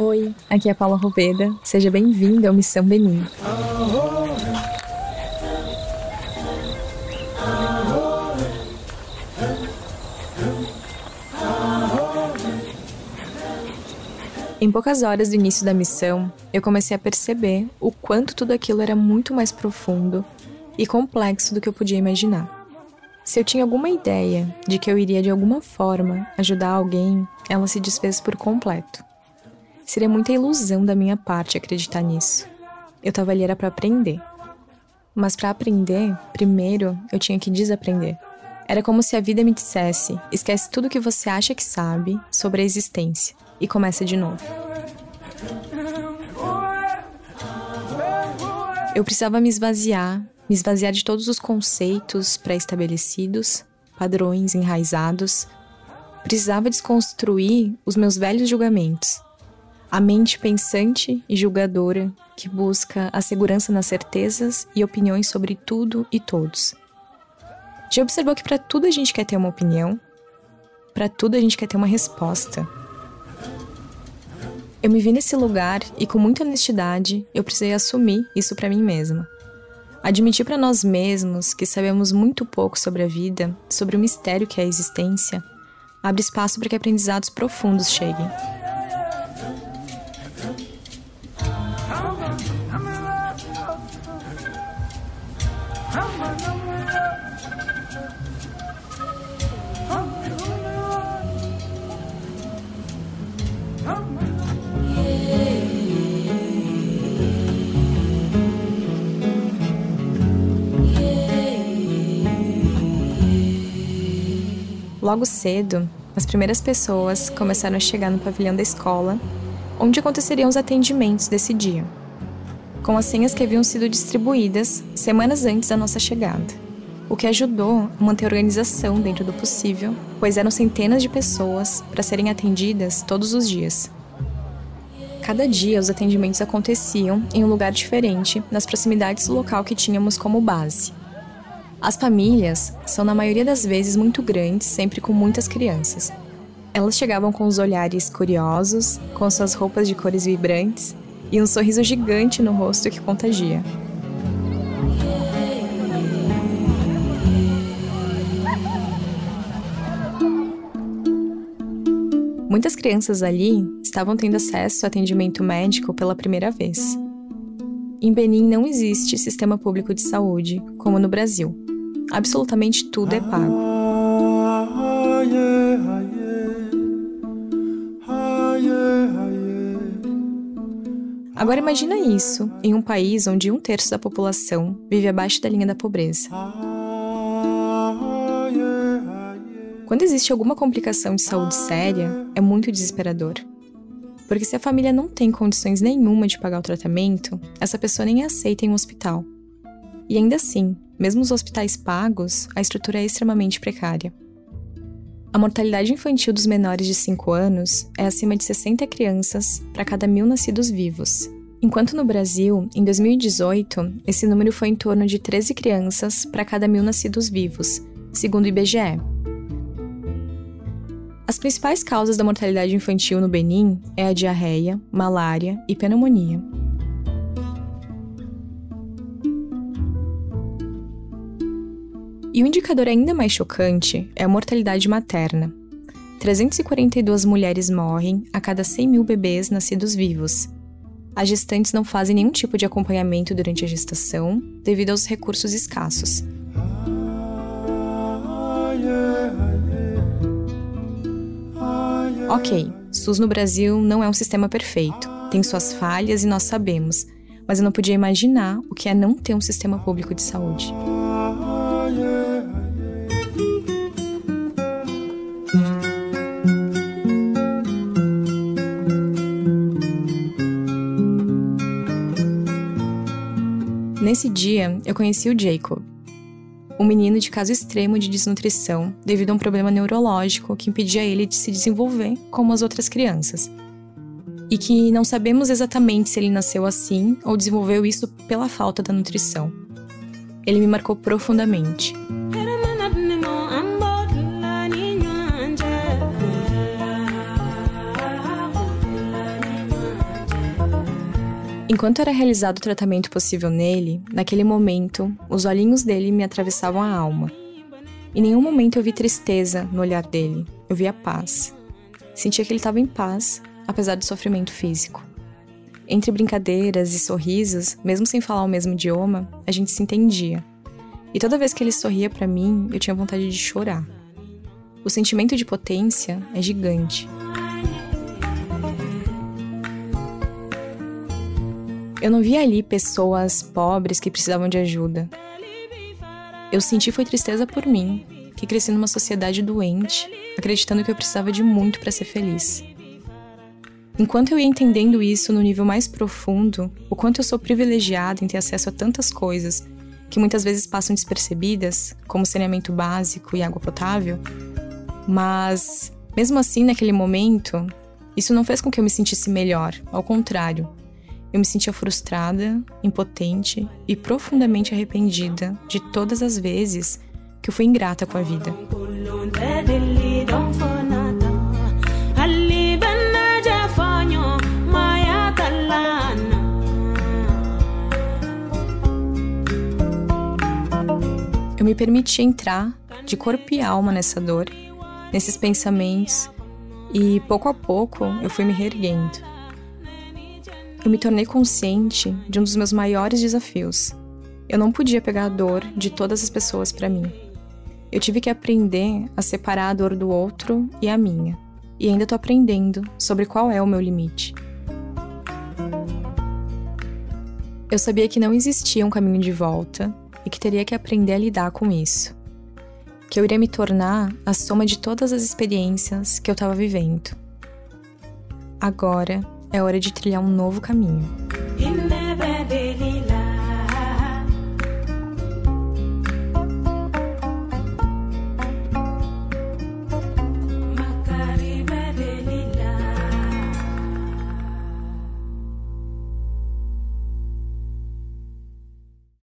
Oi, aqui é Paula Roveda. Seja bem-vindo ao Missão Benin. Em poucas horas do início da missão, eu comecei a perceber o quanto tudo aquilo era muito mais profundo e complexo do que eu podia imaginar. Se eu tinha alguma ideia de que eu iria de alguma forma ajudar alguém, ela se desfez por completo. Seria muita ilusão da minha parte acreditar nisso. Eu tava ali era para aprender. Mas para aprender, primeiro eu tinha que desaprender. Era como se a vida me dissesse: esquece tudo que você acha que sabe sobre a existência e começa de novo. Eu precisava me esvaziar, me esvaziar de todos os conceitos pré-estabelecidos, padrões enraizados. Precisava desconstruir os meus velhos julgamentos a mente pensante e julgadora que busca a segurança nas certezas e opiniões sobre tudo e todos. Já observou que para tudo a gente quer ter uma opinião? Para tudo a gente quer ter uma resposta. Eu me vi nesse lugar e com muita honestidade eu precisei assumir isso para mim mesma. Admitir para nós mesmos que sabemos muito pouco sobre a vida, sobre o mistério que é a existência, abre espaço para que aprendizados profundos cheguem. Logo cedo, as primeiras pessoas começaram a chegar no pavilhão da escola, onde aconteceriam os atendimentos desse dia, com as senhas que haviam sido distribuídas semanas antes da nossa chegada, o que ajudou a manter a organização dentro do possível, pois eram centenas de pessoas para serem atendidas todos os dias. Cada dia os atendimentos aconteciam em um lugar diferente, nas proximidades do local que tínhamos como base. As famílias são, na maioria das vezes, muito grandes, sempre com muitas crianças. Elas chegavam com os olhares curiosos, com suas roupas de cores vibrantes e um sorriso gigante no rosto que contagia. Muitas crianças ali estavam tendo acesso a atendimento médico pela primeira vez. Em Benin não existe sistema público de saúde, como no Brasil. Absolutamente tudo é pago. Agora imagina isso em um país onde um terço da população vive abaixo da linha da pobreza. Quando existe alguma complicação de saúde séria, é muito desesperador. Porque se a família não tem condições nenhuma de pagar o tratamento, essa pessoa nem é aceita em um hospital. E ainda assim, mesmo os hospitais pagos, a estrutura é extremamente precária. A mortalidade infantil dos menores de 5 anos é acima de 60 crianças para cada mil nascidos vivos. Enquanto no Brasil, em 2018, esse número foi em torno de 13 crianças para cada mil nascidos vivos, segundo o IBGE. As principais causas da mortalidade infantil no Benin é a diarreia, malária e pneumonia. E um indicador ainda mais chocante é a mortalidade materna. 342 mulheres morrem a cada 100 mil bebês nascidos vivos. As gestantes não fazem nenhum tipo de acompanhamento durante a gestação devido aos recursos escassos. Ok, SUS no Brasil não é um sistema perfeito, tem suas falhas e nós sabemos, mas eu não podia imaginar o que é não ter um sistema público de saúde. Nesse dia, eu conheci o Jacob, um menino de caso extremo de desnutrição devido a um problema neurológico que impedia ele de se desenvolver como as outras crianças. E que não sabemos exatamente se ele nasceu assim ou desenvolveu isso pela falta da nutrição. Ele me marcou profundamente. Enquanto era realizado o tratamento possível nele, naquele momento, os olhinhos dele me atravessavam a alma. Em nenhum momento eu vi tristeza no olhar dele, eu via paz. Sentia que ele estava em paz, apesar do sofrimento físico. Entre brincadeiras e sorrisos, mesmo sem falar o mesmo idioma, a gente se entendia. E toda vez que ele sorria para mim, eu tinha vontade de chorar. O sentimento de potência é gigante. Eu não via ali pessoas pobres que precisavam de ajuda. Eu senti foi tristeza por mim, que cresci numa sociedade doente, acreditando que eu precisava de muito para ser feliz. Enquanto eu ia entendendo isso no nível mais profundo, o quanto eu sou privilegiado em ter acesso a tantas coisas que muitas vezes passam despercebidas, como saneamento básico e água potável, mas mesmo assim, naquele momento, isso não fez com que eu me sentisse melhor, ao contrário, eu me sentia frustrada, impotente e profundamente arrependida de todas as vezes que eu fui ingrata com a vida. Eu me permiti entrar de corpo e alma nessa dor, nesses pensamentos, e pouco a pouco eu fui me reerguendo eu me tornei consciente de um dos meus maiores desafios. Eu não podia pegar a dor de todas as pessoas para mim. Eu tive que aprender a separar a dor do outro e a minha. E ainda tô aprendendo sobre qual é o meu limite. Eu sabia que não existia um caminho de volta e que teria que aprender a lidar com isso. Que eu iria me tornar a soma de todas as experiências que eu estava vivendo. Agora, é hora de trilhar um novo caminho.